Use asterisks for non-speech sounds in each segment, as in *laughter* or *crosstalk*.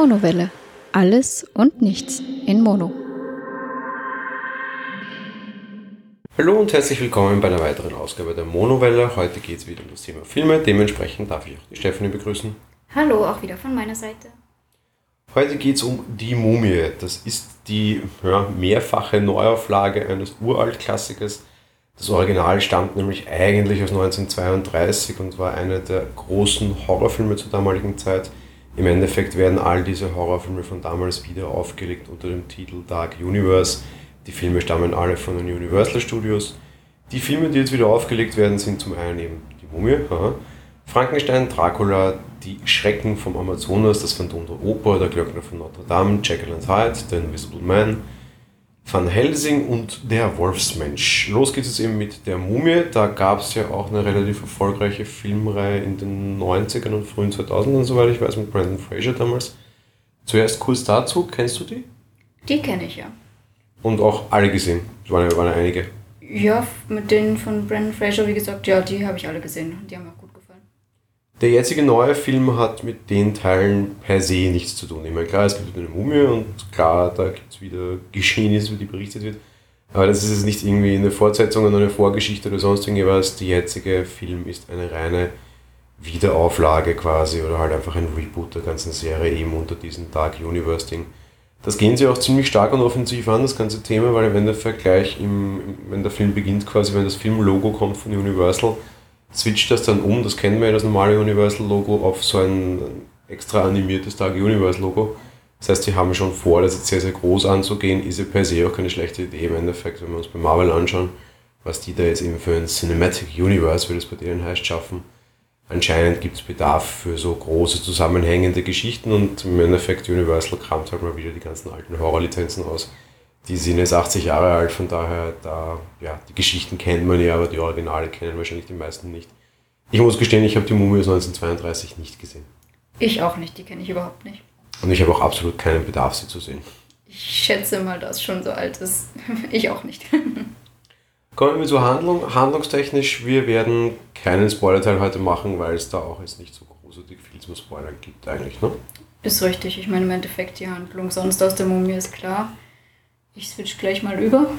Monowelle. Alles und nichts in Mono. Hallo und herzlich willkommen bei einer weiteren Ausgabe der Monowelle. Heute geht es wieder um das Thema Filme. Dementsprechend darf ich auch die Stephanie begrüßen. Hallo, auch wieder von meiner Seite. Heute geht es um Die Mumie. Das ist die ja, mehrfache Neuauflage eines Uraltklassikers. Das Original stammt nämlich eigentlich aus 1932 und war einer der großen Horrorfilme zur damaligen Zeit. Im Endeffekt werden all diese Horrorfilme von damals wieder aufgelegt unter dem Titel Dark Universe. Die Filme stammen alle von den Universal Studios. Die Filme, die jetzt wieder aufgelegt werden, sind zum einen eben Die Mumie, aha, Frankenstein, Dracula, Die Schrecken vom Amazonas, Das Phantom der Oper, Der Glöckner von Notre Dame, Jekyll and Hyde, The Invisible Man, Van Helsing und Der Wolfsmensch. Los geht es eben mit Der Mumie. Da gab es ja auch eine relativ erfolgreiche Filmreihe in den 90ern und frühen 2000ern, soweit ich weiß, mit Brandon Fraser damals. Zuerst kurz dazu, kennst du die? Die kenne ich ja. Und auch alle gesehen. Es waren, ja- waren ja einige. Ja, mit denen von Brandon Fraser, wie gesagt, ja, die habe ich alle gesehen die haben auch. Der jetzige neue Film hat mit den Teilen per se nichts zu tun. Ich meine, klar, es gibt eine Mumie und klar, da gibt es wieder Geschehnisse, über die berichtet wird. Aber das ist jetzt nicht irgendwie eine Fortsetzung oder eine Vorgeschichte oder sonst irgendwas. Der jetzige Film ist eine reine Wiederauflage quasi oder halt einfach ein Reboot der ganzen Serie eben unter diesem Dark Universe Ding. Das gehen sie auch ziemlich stark und offensiv an, das ganze Thema, weil wenn der Vergleich, im- wenn der Film beginnt quasi, wenn das Filmlogo kommt von Universal, switcht das dann um, das kennen wir ja, das normale Universal-Logo, auf so ein extra animiertes Dark Universe-Logo. Das heißt, die haben schon vor, das jetzt sehr, sehr groß anzugehen, ist ja per se auch keine schlechte Idee im Endeffekt, wenn wir uns bei Marvel anschauen, was die da jetzt eben für ein Cinematic Universe, wie das bei denen heißt, schaffen. Anscheinend gibt es Bedarf für so große zusammenhängende Geschichten und im Endeffekt Universal kramt halt mal wieder die ganzen alten Horrorlizenzen aus. Die sind jetzt 80 Jahre alt, von daher, da, ja, die Geschichten kennt man ja, aber die Originale kennen wahrscheinlich die meisten nicht. Ich muss gestehen, ich habe die Mumie aus 1932 nicht gesehen. Ich auch nicht, die kenne ich überhaupt nicht. Und ich habe auch absolut keinen Bedarf, sie zu sehen. Ich schätze mal, dass schon so alt ist. *laughs* Ich auch nicht. *laughs* Kommen wir zur Handlung. Handlungstechnisch, wir werden keinen Spoilerteil heute machen, weil es da auch jetzt nicht so großartig viel zum Spoilern gibt eigentlich, ne? Ist richtig. Ich meine, im Endeffekt die Handlung sonst aus der Mumie ist klar. Ich switch gleich mal über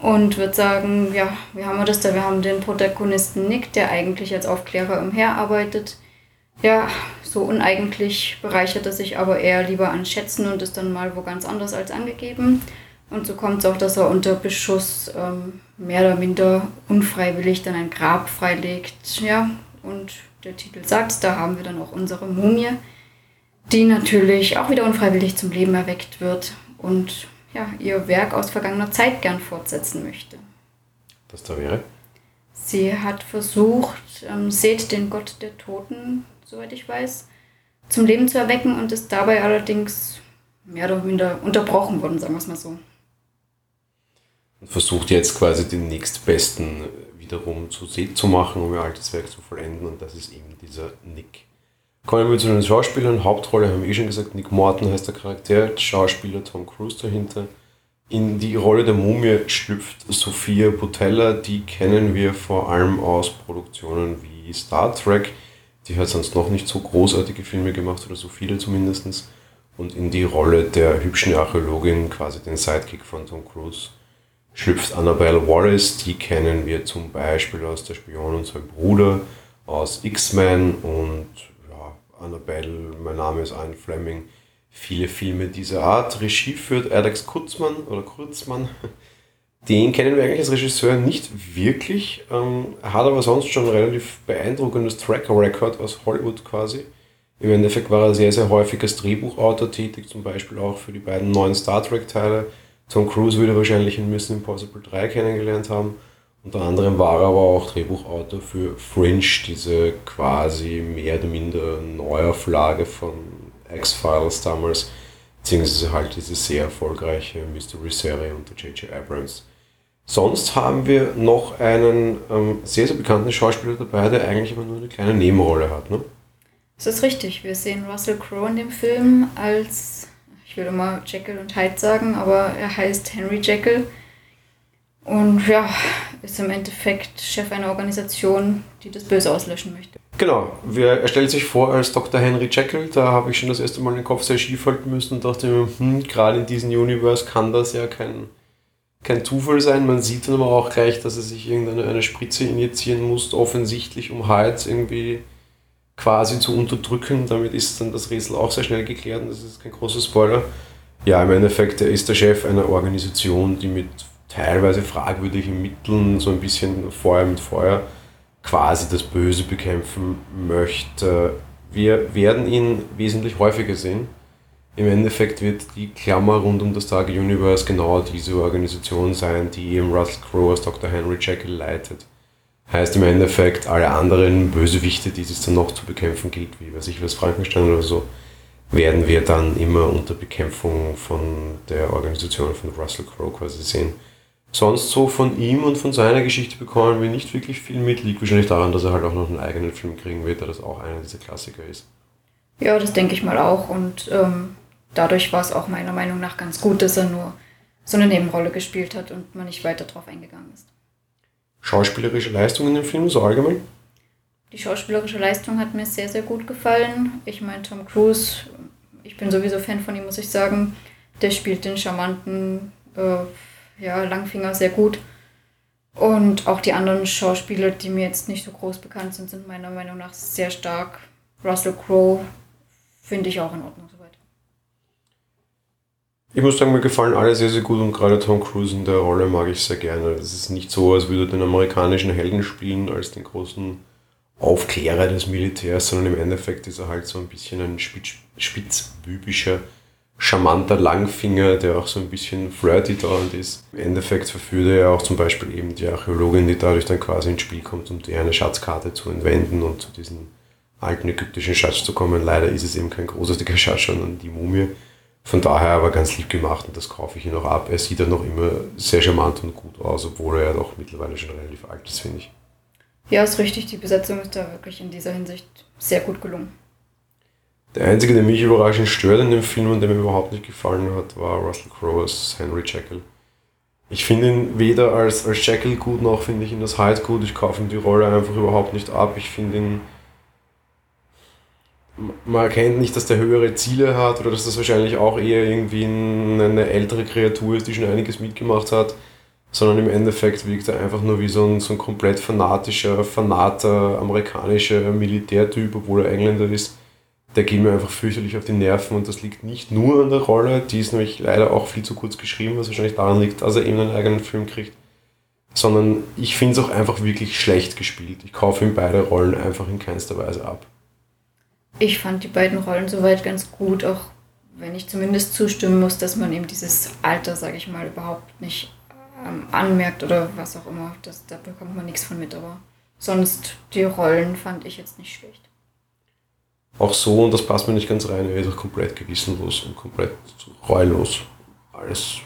und würde sagen, ja, wie haben wir das da? Wir haben den Protagonisten Nick, der eigentlich als Aufklärer umherarbeitet. Ja, so uneigentlich bereichert er sich aber eher lieber an Schätzen und ist dann mal wo ganz anders als angegeben. Und so kommt es auch, dass er unter Beschuss ähm, mehr oder minder unfreiwillig dann ein Grab freilegt. Ja, und der Titel sagt, da haben wir dann auch unsere Mumie die natürlich auch wieder unfreiwillig zum Leben erweckt wird und ja, ihr Werk aus vergangener Zeit gern fortsetzen möchte. Das da wäre. Sie hat versucht, ähm, Seth, den Gott der Toten, soweit ich weiß, zum Leben zu erwecken und ist dabei allerdings mehr oder minder unterbrochen worden, sagen wir es mal so. Und versucht jetzt quasi den nächstbesten wiederum zu Seth zu machen, um ihr altes Werk zu vollenden. Und das ist eben dieser Nick. Kommen wir zu den Schauspielern. Hauptrolle haben wir eh schon gesagt, Nick Morton heißt der Charakter, Schauspieler Tom Cruise dahinter. In die Rolle der Mumie schlüpft Sophia Butella, die kennen wir vor allem aus Produktionen wie Star Trek. Die hat sonst noch nicht so großartige Filme gemacht, oder so viele zumindest. Und in die Rolle der hübschen Archäologin, quasi den Sidekick von Tom Cruise, schlüpft Annabelle Wallace. Die kennen wir zum Beispiel aus Der Spion und sein Bruder, aus X-Men und Annabelle, mein Name ist Ian Fleming. Viele Filme dieser Art. Regie führt Alex Kurzmann oder Kurzmann. Den kennen wir eigentlich als Regisseur nicht wirklich. Ähm, hat aber sonst schon ein relativ beeindruckendes Tracker-Record aus Hollywood quasi. Im Endeffekt war er sehr, sehr häufig als Drehbuchautor tätig, zum Beispiel auch für die beiden neuen Star Trek-Teile. Tom Cruise würde wahrscheinlich in Mission Impossible 3 kennengelernt haben. Unter anderem war er aber auch Drehbuchautor für Fringe, diese quasi mehr oder minder Neuauflage von X-Files damals, beziehungsweise halt diese sehr erfolgreiche Mystery-Serie unter J.J. Abrams. Sonst haben wir noch einen ähm, sehr, sehr bekannten Schauspieler dabei, der eigentlich aber nur eine kleine Nebenrolle hat. Ne? Das ist richtig. Wir sehen Russell Crowe in dem Film als, ich würde mal Jekyll und Hyde sagen, aber er heißt Henry Jekyll. Und ja, ist im Endeffekt Chef einer Organisation, die das Böse auslöschen möchte. Genau, er stellt sich vor als Dr. Henry Jekyll, da habe ich schon das erste Mal den Kopf sehr schief halten müssen und dachte mir, hm, gerade in diesem Universe kann das ja kein, kein Zufall sein. Man sieht dann aber auch gleich, dass er sich irgendeine eine Spritze injizieren muss, offensichtlich, um Hyde irgendwie quasi zu unterdrücken. Damit ist dann das Rätsel auch sehr schnell geklärt und das ist kein großer Spoiler. Ja, im Endeffekt, er ist der Chef einer Organisation, die mit teilweise fragwürdigen Mitteln, so ein bisschen Feuer mit Feuer, quasi das Böse bekämpfen möchte. Wir werden ihn wesentlich häufiger sehen. Im Endeffekt wird die Klammer rund um das Tage Universe genau diese Organisation sein, die eben Russell Crowe als Dr. Henry Jekyll leitet. Heißt im Endeffekt, alle anderen Bösewichte, die es dann noch zu bekämpfen gilt, wie weiß ich was, Frankenstein oder so, werden wir dann immer unter Bekämpfung von der Organisation von Russell Crowe quasi sehen. Sonst so von ihm und von seiner Geschichte bekommen wir nicht wirklich viel mit. Liegt wahrscheinlich daran, dass er halt auch noch einen eigenen Film kriegen wird, da das auch einer dieser Klassiker ist. Ja, das denke ich mal auch. Und ähm, dadurch war es auch meiner Meinung nach ganz gut, dass er nur so eine Nebenrolle gespielt hat und man nicht weiter drauf eingegangen ist. Schauspielerische Leistung in dem Film, so allgemein? Die schauspielerische Leistung hat mir sehr, sehr gut gefallen. Ich meine, Tom Cruise, ich bin sowieso Fan von ihm, muss ich sagen. Der spielt den charmanten äh, ja, Langfinger sehr gut. Und auch die anderen Schauspieler, die mir jetzt nicht so groß bekannt sind, sind meiner Meinung nach sehr stark. Russell Crowe finde ich auch in Ordnung soweit. Ich muss sagen, mir gefallen alle sehr, sehr gut und gerade Tom Cruise in der Rolle mag ich sehr gerne. Es ist nicht so, als würde er den amerikanischen Helden spielen als den großen Aufklärer des Militärs, sondern im Endeffekt ist er halt so ein bisschen ein spitz, spitzbübischer charmanter Langfinger, der auch so ein bisschen flirty dauernd ist. Im Endeffekt verführt er ja auch zum Beispiel eben die Archäologin, die dadurch dann quasi ins Spiel kommt, um dir eine Schatzkarte zu entwenden und zu diesem alten ägyptischen Schatz zu kommen. Leider ist es eben kein großartiger Schatz, sondern die Mumie. Von daher aber ganz lieb gemacht und das kaufe ich ihn auch ab. Er sieht dann noch immer sehr charmant und gut aus, obwohl er ja doch mittlerweile schon relativ alt ist, finde ich. Ja, ist richtig. Die Besetzung ist da wirklich in dieser Hinsicht sehr gut gelungen. Der einzige, der mich überraschend stört in dem Film und der mir überhaupt nicht gefallen hat, war Russell Crowe als Henry Jekyll. Ich finde ihn weder als, als Jekyll gut, noch finde ich ihn als Hyde gut. Ich kaufe ihm die Rolle einfach überhaupt nicht ab. Ich finde ihn. Man erkennt nicht, dass der höhere Ziele hat oder dass das wahrscheinlich auch eher irgendwie eine ältere Kreatur ist, die schon einiges mitgemacht hat, sondern im Endeffekt wirkt er einfach nur wie so ein, so ein komplett fanatischer, fanater amerikanischer Militärtyp, obwohl er Engländer ist der geht mir einfach fürchterlich auf die Nerven und das liegt nicht nur an der Rolle, die ist nämlich leider auch viel zu kurz geschrieben, was wahrscheinlich daran liegt, dass er eben einen eigenen Film kriegt, sondern ich finde es auch einfach wirklich schlecht gespielt. Ich kaufe ihm beide Rollen einfach in keinster Weise ab. Ich fand die beiden Rollen soweit ganz gut, auch wenn ich zumindest zustimmen muss, dass man eben dieses Alter, sage ich mal, überhaupt nicht ähm, anmerkt oder was auch immer. Das, da bekommt man nichts von mit, aber sonst die Rollen fand ich jetzt nicht schlecht auch so, und das passt mir nicht ganz rein, er ist auch komplett gewissenlos und komplett reulos. Alles,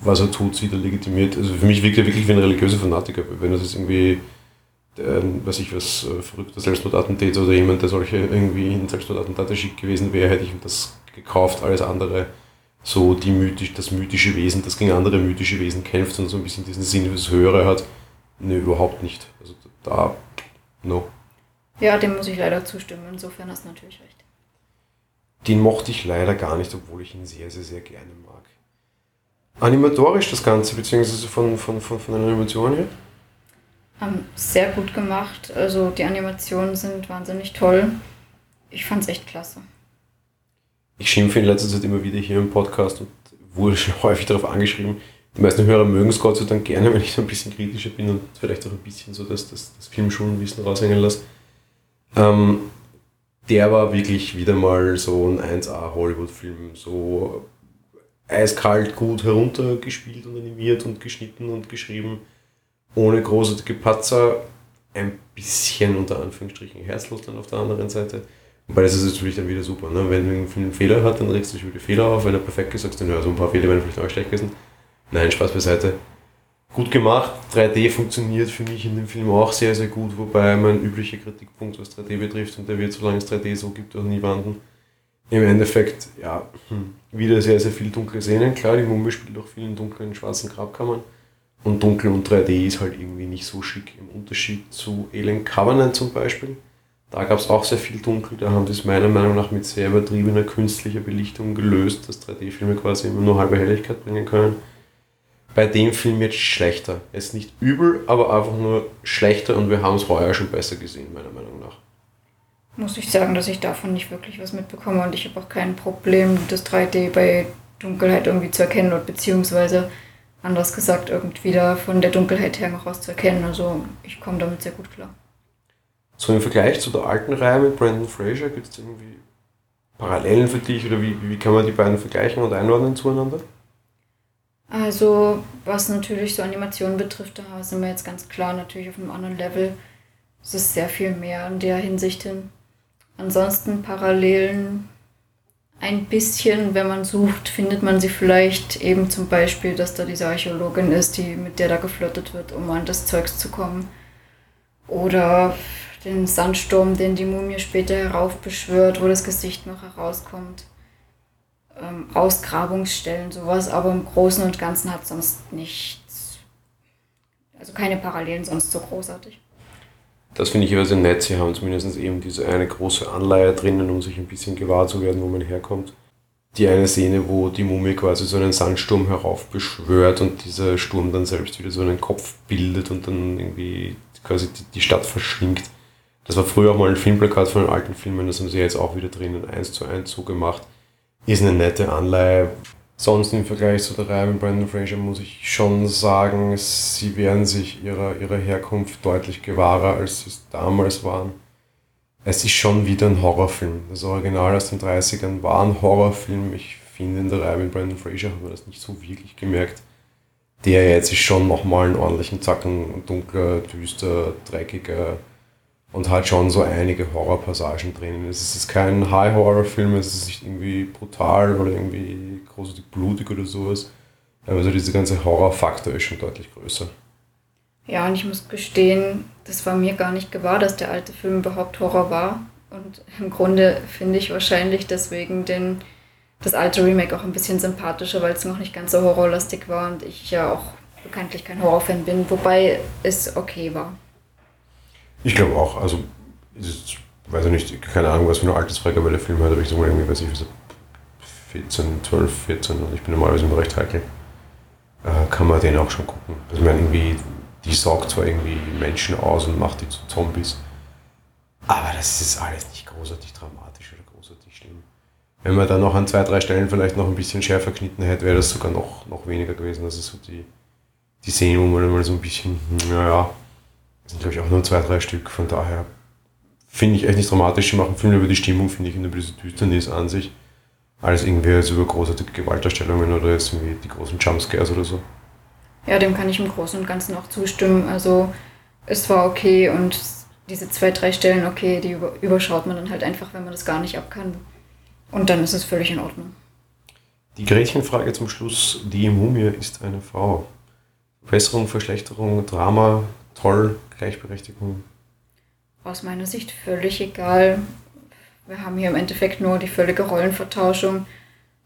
was er tut, sieht er legitimiert. Also für mich wirkt er wirklich wie ein religiöser Fanatiker. Wenn das jetzt irgendwie, der, weiß ich was, äh, verrückter Selbstmordattentäter oder jemand, der solche irgendwie in Selbstmordattentate schickt gewesen wäre, hätte ich ihm das gekauft. Alles andere, so die mythisch, das mythische Wesen, das gegen andere mythische Wesen kämpft und so ein bisschen diesen Sinn fürs Höhere hat. Ne, überhaupt nicht. Also da, no. Ja, dem muss ich leider zustimmen. Insofern hast du natürlich recht. Den mochte ich leider gar nicht, obwohl ich ihn sehr, sehr, sehr gerne mag. Animatorisch das Ganze, beziehungsweise von, von, von, von der Animation her? Ähm, sehr gut gemacht. Also die Animationen sind wahnsinnig toll. Ich fand es echt klasse. Ich schimpfe in letzter Zeit immer wieder hier im Podcast und wurde schon *laughs* häufig darauf angeschrieben. Die meisten Hörer mögen es Gott sei Dank gerne, wenn ich so ein bisschen kritischer bin und vielleicht auch ein bisschen so das, das, das Filmschulenwissen raushängen lasse. Ähm, der war wirklich wieder mal so ein 1A Hollywood-Film, so eiskalt gut heruntergespielt und animiert und geschnitten und geschrieben, ohne großartige Patzer, ein bisschen unter Anführungsstrichen herzlos dann auf der anderen Seite. Wobei das ist natürlich dann wieder super. Ne? Wenn ein Film einen Fehler hat, dann regst du dich über die Fehler auf. Wenn er perfekt ist, sagst du, ja, so ein paar Fehler werden vielleicht auch schlecht gewesen. Nein, Spaß beiseite gut gemacht. 3D funktioniert für mich in dem Film auch sehr, sehr gut, wobei mein üblicher Kritikpunkt, was 3D betrifft, und der wird, solange es 3D so gibt, auch nie wandern. Im Endeffekt, ja, hm, wieder sehr, sehr viel dunkle Szenen. Klar, die Mumie spielt auch vielen dunklen, schwarzen Grabkammern. und dunkel und 3D ist halt irgendwie nicht so schick im Unterschied zu Alien Covenant zum Beispiel. Da gab es auch sehr viel dunkel, da haben sie es meiner Meinung nach mit sehr übertriebener künstlicher Belichtung gelöst, dass 3D-Filme quasi immer nur halbe Helligkeit bringen können. Bei dem Film jetzt schlechter. Er ist nicht übel, aber einfach nur schlechter und wir haben es heuer schon besser gesehen, meiner Meinung nach. Muss ich sagen, dass ich davon nicht wirklich was mitbekomme und ich habe auch kein Problem, das 3D bei Dunkelheit irgendwie zu erkennen oder beziehungsweise anders gesagt irgendwie da von der Dunkelheit her noch was zu erkennen. Also ich komme damit sehr gut klar. So im Vergleich zu der alten Reihe mit Brandon Fraser, gibt es irgendwie Parallelen für dich oder wie, wie kann man die beiden vergleichen und einordnen zueinander? Also, was natürlich so Animationen betrifft, da sind wir jetzt ganz klar natürlich auf einem anderen Level. Es ist sehr viel mehr in der Hinsicht hin. Ansonsten Parallelen ein bisschen, wenn man sucht, findet man sie vielleicht eben zum Beispiel, dass da diese Archäologin ist, die, mit der da geflirtet wird, um an das Zeugs zu kommen. Oder den Sandsturm, den die Mumie später heraufbeschwört, wo das Gesicht noch herauskommt. Ähm, Ausgrabungsstellen, sowas, aber im Großen und Ganzen hat sonst nichts. Also keine Parallelen sonst so großartig. Das finde ich aber sehr nett. Sie haben zumindest eben diese eine große Anleihe drinnen, um sich ein bisschen gewahr zu werden, wo man herkommt. Die eine Szene, wo die Mumie quasi so einen Sandsturm heraufbeschwört und dieser Sturm dann selbst wieder so einen Kopf bildet und dann irgendwie quasi die Stadt verschlingt. Das war früher auch mal ein Filmplakat von den alten Filmen, das haben sie jetzt auch wieder drinnen eins zu eins so gemacht. Ist eine nette Anleihe. Sonst im Vergleich zu der Reihe mit Brandon Fraser muss ich schon sagen, sie werden sich ihrer, ihrer Herkunft deutlich gewahrer, als sie es damals waren. Es ist schon wieder ein Horrorfilm. Das Original aus den 30ern war ein Horrorfilm. Ich finde, in der Reihe mit Brandon Fraser hat man das nicht so wirklich gemerkt. Der jetzt ist schon nochmal einen ordentlichen Zacken dunkler, düster, dreckiger, und hat schon so einige Horrorpassagen drin. Es ist kein High-Horror-Film, es ist nicht irgendwie brutal oder irgendwie großartig blutig oder sowas. Aber so dieser ganze Horrorfaktor ist schon deutlich größer. Ja, und ich muss gestehen, das war mir gar nicht gewahr, dass der alte Film überhaupt Horror war. Und im Grunde finde ich wahrscheinlich deswegen den, das alte Remake auch ein bisschen sympathischer, weil es noch nicht ganz so horrorlastig war und ich ja auch bekanntlich kein Horrorfan bin, wobei es okay war. Ich glaube auch. Also, ist, weiß ich nicht, keine Ahnung, was für eine altersfreie Film hat, aber ich sag mal irgendwie, weiß ich, 14, 12, 14 und ich bin normalerweise immer recht heikel. Äh, kann man den auch schon gucken. Also, ich meine, irgendwie, die saugt zwar irgendwie Menschen aus und macht die zu Zombies, aber das ist alles nicht großartig dramatisch oder großartig schlimm. Wenn man da noch an zwei, drei Stellen vielleicht noch ein bisschen schärfer geschnitten hätte, wäre das sogar noch, noch weniger gewesen. Das ist so die, die Szene, wo man mal so ein bisschen, naja, das sind, glaube ich, auch nur zwei, drei Stück. Von daher finde ich echt nicht dramatisch. Sie machen viel über die Stimmung, finde ich, und über diese Düsternis an sich. Als irgendwie als über großartige Gewaltdarstellungen oder jetzt irgendwie die großen Jumpscares oder so. Ja, dem kann ich im Großen und Ganzen auch zustimmen. Also es war okay und diese zwei, drei Stellen, okay, die überschaut man dann halt einfach, wenn man das gar nicht ab kann. Und dann ist es völlig in Ordnung. Die Gretchenfrage zum Schluss. Die Mumie ist eine Frau. Verbesserung, Verschlechterung, Drama, toll, Gleichberechtigung? Aus meiner Sicht völlig egal. Wir haben hier im Endeffekt nur die völlige Rollenvertauschung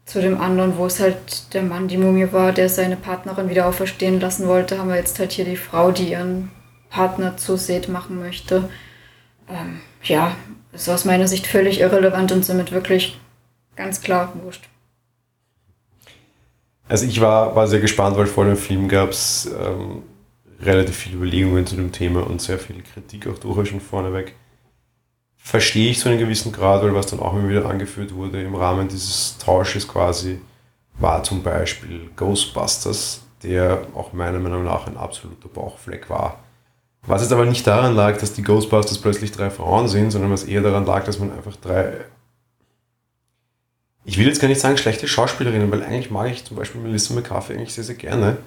zu dem anderen, wo es halt der Mann die Mumie war, der seine Partnerin wieder auferstehen lassen wollte, haben wir jetzt halt hier die Frau, die ihren Partner zu Seth machen möchte. Ähm, ja, ist aus meiner Sicht völlig irrelevant und somit wirklich ganz klar wurscht. Also ich war, war sehr gespannt, weil vor dem Film gab es ähm, relativ viele Überlegungen zu dem Thema und sehr viel Kritik auch durchaus schon vorneweg. Verstehe ich zu einem gewissen Grad, weil was dann auch immer wieder angeführt wurde im Rahmen dieses Tausches quasi, war zum Beispiel Ghostbusters, der auch meiner Meinung nach ein absoluter Bauchfleck war. Was jetzt aber nicht daran lag, dass die Ghostbusters plötzlich drei Frauen sind, sondern was eher daran lag, dass man einfach drei. Ich will jetzt gar nicht sagen schlechte Schauspielerinnen, weil eigentlich mag ich zum Beispiel Melissa McCarthy eigentlich sehr, sehr gerne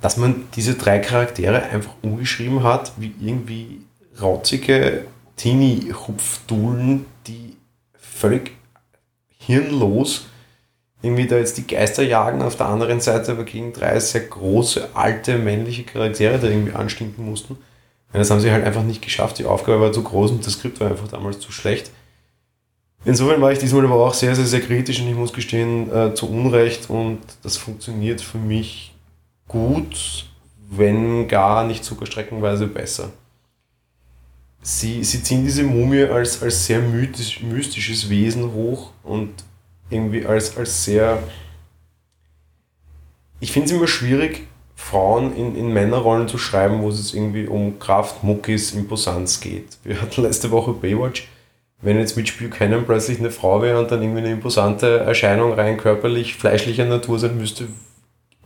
dass man diese drei Charaktere einfach umgeschrieben hat, wie irgendwie rauzige Teenie-Hupfdulen, die völlig hirnlos irgendwie da jetzt die Geister jagen, auf der anderen Seite aber gegen drei sehr große, alte, männliche Charaktere da irgendwie anstinken mussten. Das haben sie halt einfach nicht geschafft. Die Aufgabe war zu groß und das Skript war einfach damals zu schlecht. Insofern war ich diesmal aber auch sehr, sehr, sehr kritisch und ich muss gestehen, äh, zu Unrecht und das funktioniert für mich gut, wenn gar nicht sogar streckenweise besser. Sie, sie ziehen diese Mumie als, als sehr mythisch, mystisches Wesen hoch und irgendwie als, als sehr. Ich finde es immer schwierig, Frauen in, in Männerrollen zu schreiben, wo es irgendwie um Kraft, Muckis, Imposanz geht. Wir hatten letzte Woche Baywatch. Wenn jetzt Mitch Buchanan plötzlich eine Frau wäre und dann irgendwie eine imposante Erscheinung rein körperlich, fleischlicher Natur sein müsste,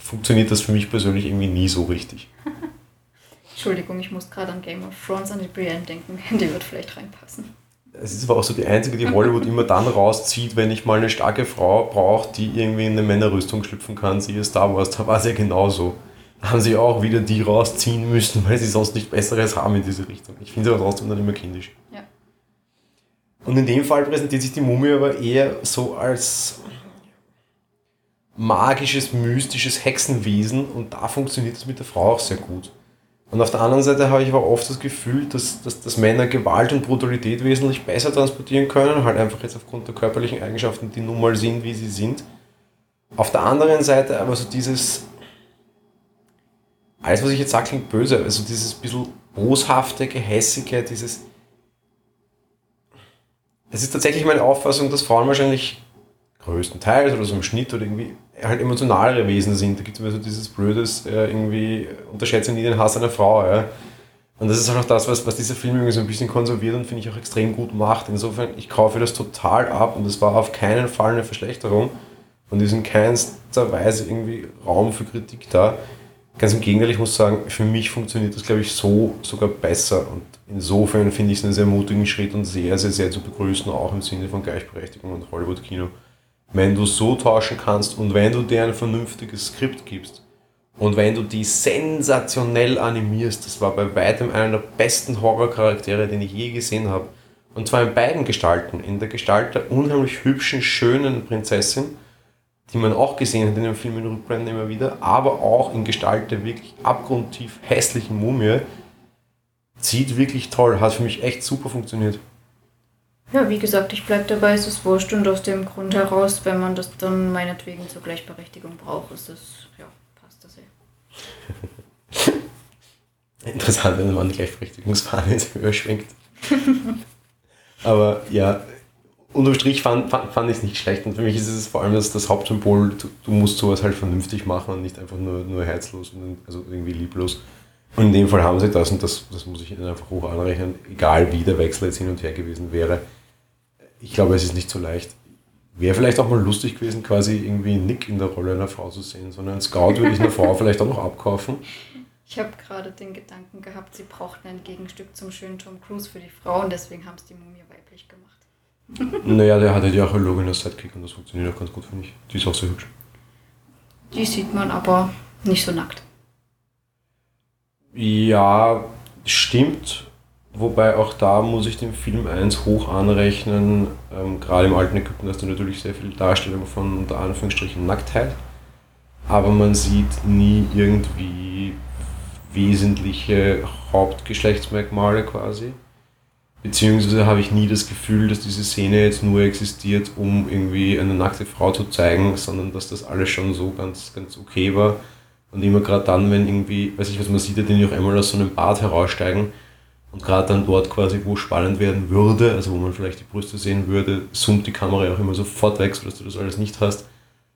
funktioniert das für mich persönlich irgendwie nie so richtig. *laughs* Entschuldigung, ich muss gerade an Game of Thrones, an die Brienne denken. *laughs* Die wird vielleicht reinpassen. Es ist aber auch so die einzige, die Hollywood immer dann rauszieht, wenn ich mal eine starke Frau brauche, die irgendwie in eine Männerrüstung schlüpfen kann. Siehe Star Wars, da war es ja genauso. Da haben sie auch wieder die rausziehen müssen, weil sie sonst nicht Besseres haben in diese Richtung. Ich finde es aber trotzdem dann immer kindisch. Ja. Und in dem Fall präsentiert sich die Mumie aber eher so als magisches, mystisches Hexenwesen und da funktioniert es mit der Frau auch sehr gut. Und auf der anderen Seite habe ich aber oft das Gefühl, dass, dass, dass Männer Gewalt und Brutalität wesentlich besser transportieren können, halt einfach jetzt aufgrund der körperlichen Eigenschaften, die nun mal sind, wie sie sind. Auf der anderen Seite aber so dieses, alles was ich jetzt sage, klingt böse, also dieses bisschen boshafte, gehässige, dieses... Es ist tatsächlich meine Auffassung, dass Frauen wahrscheinlich größtenteils oder so im Schnitt oder irgendwie halt emotionalere Wesen sind. Da gibt es immer so dieses blödes, äh, irgendwie unterschätze nie den Hass einer Frau. Ja. Und das ist auch das, was, was dieser Film irgendwie so ein bisschen konserviert und finde ich auch extrem gut macht. Insofern, ich kaufe das total ab und es war auf keinen Fall eine Verschlechterung und ist in keinster Weise irgendwie Raum für Kritik da. Ganz im Gegenteil, ich muss sagen, für mich funktioniert das, glaube ich, so sogar besser und insofern finde ich es einen sehr mutigen Schritt und sehr, sehr, sehr zu begrüßen, auch im Sinne von Gleichberechtigung und Hollywood-Kino wenn du so tauschen kannst und wenn du dir ein vernünftiges Skript gibst und wenn du die sensationell animierst, das war bei weitem einer der besten Horrorcharaktere, den ich je gesehen habe. Und zwar in beiden Gestalten. In der Gestalt der unheimlich hübschen, schönen Prinzessin, die man auch gesehen hat in dem Film in Rückblenden immer wieder, aber auch in Gestalt der wirklich abgrundtief hässlichen Mumie. Zieht wirklich toll, hat für mich echt super funktioniert. Ja, wie gesagt, ich bleibe dabei, es ist wurscht und aus dem Grund heraus, wenn man das dann meinetwegen zur Gleichberechtigung braucht, ist das, ja, passt das eh. *laughs* Interessant, wenn man die Gleichberechtigungsfahne ins Höhe schwenkt. Aber ja, unterm Strich fand, fand, fand ich es nicht schlecht und für mich ist es vor allem das, das Hauptsymbol, du, du, musst sowas halt vernünftig machen und nicht einfach nur, nur herzlos und also irgendwie lieblos. Und in dem Fall haben sie das und das, das muss ich ihnen einfach hoch anrechnen, egal wie der Wechsel jetzt hin und her gewesen wäre ich glaube, es ist nicht so leicht. Wäre vielleicht auch mal lustig gewesen, quasi irgendwie Nick in der Rolle einer Frau zu sehen, sondern Scout würde ich einer Frau vielleicht auch noch abkaufen. Ich habe gerade den Gedanken gehabt, sie brauchten ein Gegenstück zum schönen Tom Cruise für die Frau und deswegen haben es die Mumie weiblich gemacht. naja, der hatte ja auch eine Logan als Sidekick und das funktioniert auch ganz gut, finde ich. Die ist auch sehr hübsch. Die sieht man aber nicht so nackt. Ja, stimmt. Wobei auch da muss ich dem Film 1 hoch anrechnen, ähm, gerade im alten Ägypten hast du natürlich sehr viel Darstellung von unter Anführungsstrichen Nacktheit, aber man sieht nie irgendwie wesentliche Hauptgeschlechtsmerkmale quasi. Beziehungsweise habe ich nie das Gefühl, dass diese Szene jetzt nur existiert, um irgendwie eine nackte Frau zu zeigen, sondern dass das alles schon so ganz, ganz okay war. Und immer gerade dann, wenn irgendwie, weiß ich was, man sieht ja den auch einmal aus so einem Bad heraussteigen, und gerade dann dort quasi, wo spannend werden würde, also wo man vielleicht die Brüste sehen würde, zoomt die Kamera auch immer sofort weg, sodass du das alles nicht hast.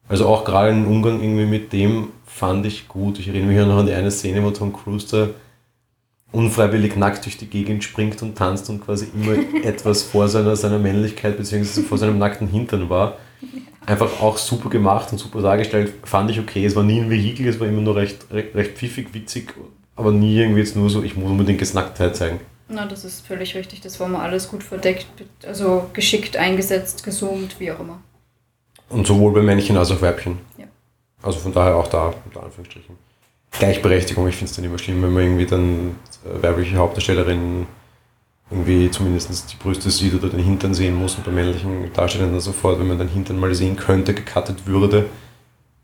Also auch gerade im Umgang irgendwie mit dem fand ich gut. Ich erinnere mich auch noch an die eine Szene, wo Tom Cruise da unfreiwillig nackt durch die Gegend springt und tanzt und quasi immer *laughs* etwas vor seiner, seiner Männlichkeit bzw. vor seinem nackten Hintern war. Einfach auch super gemacht und super dargestellt, fand ich okay. Es war nie ein Vehikel, es war immer nur recht, recht, recht pfiffig, witzig aber nie irgendwie jetzt nur so, ich muss unbedingt jetzt Nacktheit zeigen. Na, das ist völlig richtig. Das war mal alles gut verdeckt, also geschickt eingesetzt, gesummt, wie auch immer. Und sowohl bei Männchen als auch Weibchen. Ja. Also von daher auch da, unter Anführungsstrichen. Gleichberechtigung, ich finde es dann immer schlimm, wenn man irgendwie dann äh, weibliche Hauptdarstellerinnen irgendwie zumindest die Brüste sieht oder den Hintern sehen muss und bei männlichen Darstellern dann sofort, wenn man den Hintern mal sehen könnte, gecuttet würde.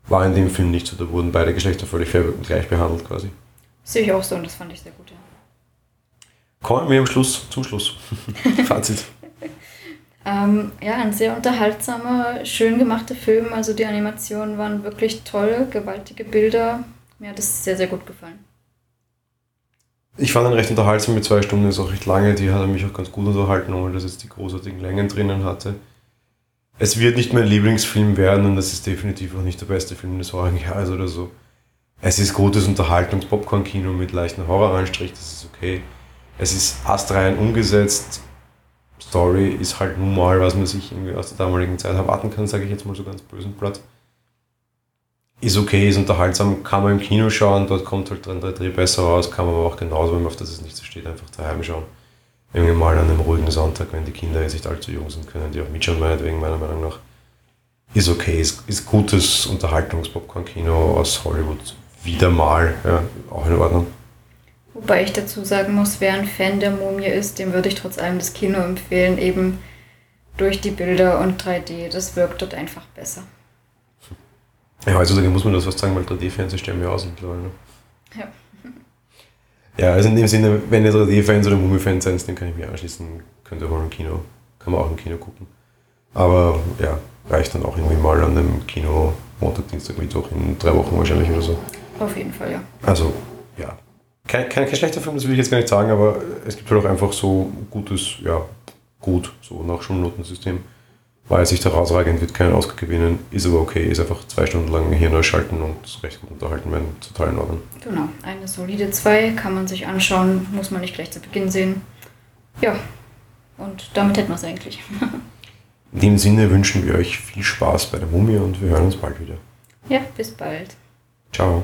War in dem Film nicht so, da wurden beide Geschlechter völlig fair und gleich behandelt quasi. Sehe ich auch so und das fand ich sehr gut, ja. Kommen wir am Schluss zum Schluss. *laughs* Fazit. ähm, ja, ein sehr unterhaltsamer, schön gemachter Film. Also die Animationen waren wirklich toll, gewaltige Bilder. Mir hat es sehr, sehr gut gefallen. Ich fand ihn recht unterhaltsam mit zwei Stunden, ist auch recht lange. Die hat er mich auch ganz gut unterhalten, ohne dass jetzt die großartigen Längen drinnen hatte. Es wird nicht mein Lieblingsfilm werden und das ist definitiv auch nicht der beste Film des vorigen Jahres oder so. Es ist gutes Unterhaltungs-Popcorn-Kino mit leichten Horroranstrich, das ist okay. Es ist astrein umgesetzt. Story ist halt nun mal, was man sich irgendwie aus der damaligen Zeit erwarten kann, sage ich jetzt mal so ganz bösen Blatt. Ist okay, ist unterhaltsam, kann man im Kino schauen, dort kommt halt dran der Dreh besser raus, kann man aber auch genauso, wenn man auf das es nicht so steht, einfach daheim schauen. Irgendwie mal an einem ruhigen Sonntag, wenn die Kinder jetzt nicht allzu jung sind, können die auch mitschauen, meinetwegen, meiner Meinung nach. Ist okay, ist, ist gutes Unterhaltungs-Popcorn-Kino aus Hollywood. Wieder mal, ja, auch in Ordnung. Wobei ich dazu sagen muss, wer ein Fan der Mumie ist, dem würde ich trotz allem das Kino empfehlen, eben durch die Bilder und 3D. Das wirkt dort einfach besser. Ja, heutzutage muss man das fast sagen, weil 3D-Fans sterben ja aus mittlerweile. Ne? Ja. Ja, also in dem Sinne, wenn ihr 3D-Fans oder Mumie-Fans seid, dann kann ich mich anschließen, könnt ihr auch im Kino, kann man auch im Kino gucken. Aber ja, reicht dann auch irgendwie mal an einem Kino Montag, Dienstag, Mittwoch in drei Wochen wahrscheinlich oder so. Auf jeden Fall, ja. Also, ja, kein, kein, kein schlechter Film, das will ich jetzt gar nicht sagen, aber es gibt halt auch einfach so gutes, ja, gut, so nach Schulnotensystem. War jetzt nicht herausragend, wird keinen Oscar gewinnen, ist aber okay, ist einfach zwei Stunden lang hier neu schalten und recht gut unterhalten werden, total in Ordnung. Genau, eine solide 2 kann man sich anschauen, muss man nicht gleich zu Beginn sehen. Ja, und damit hätten wir es eigentlich. In dem Sinne wünschen wir euch viel Spaß bei der Mumie und wir hören uns bald wieder. Ja, bis bald. Ciao.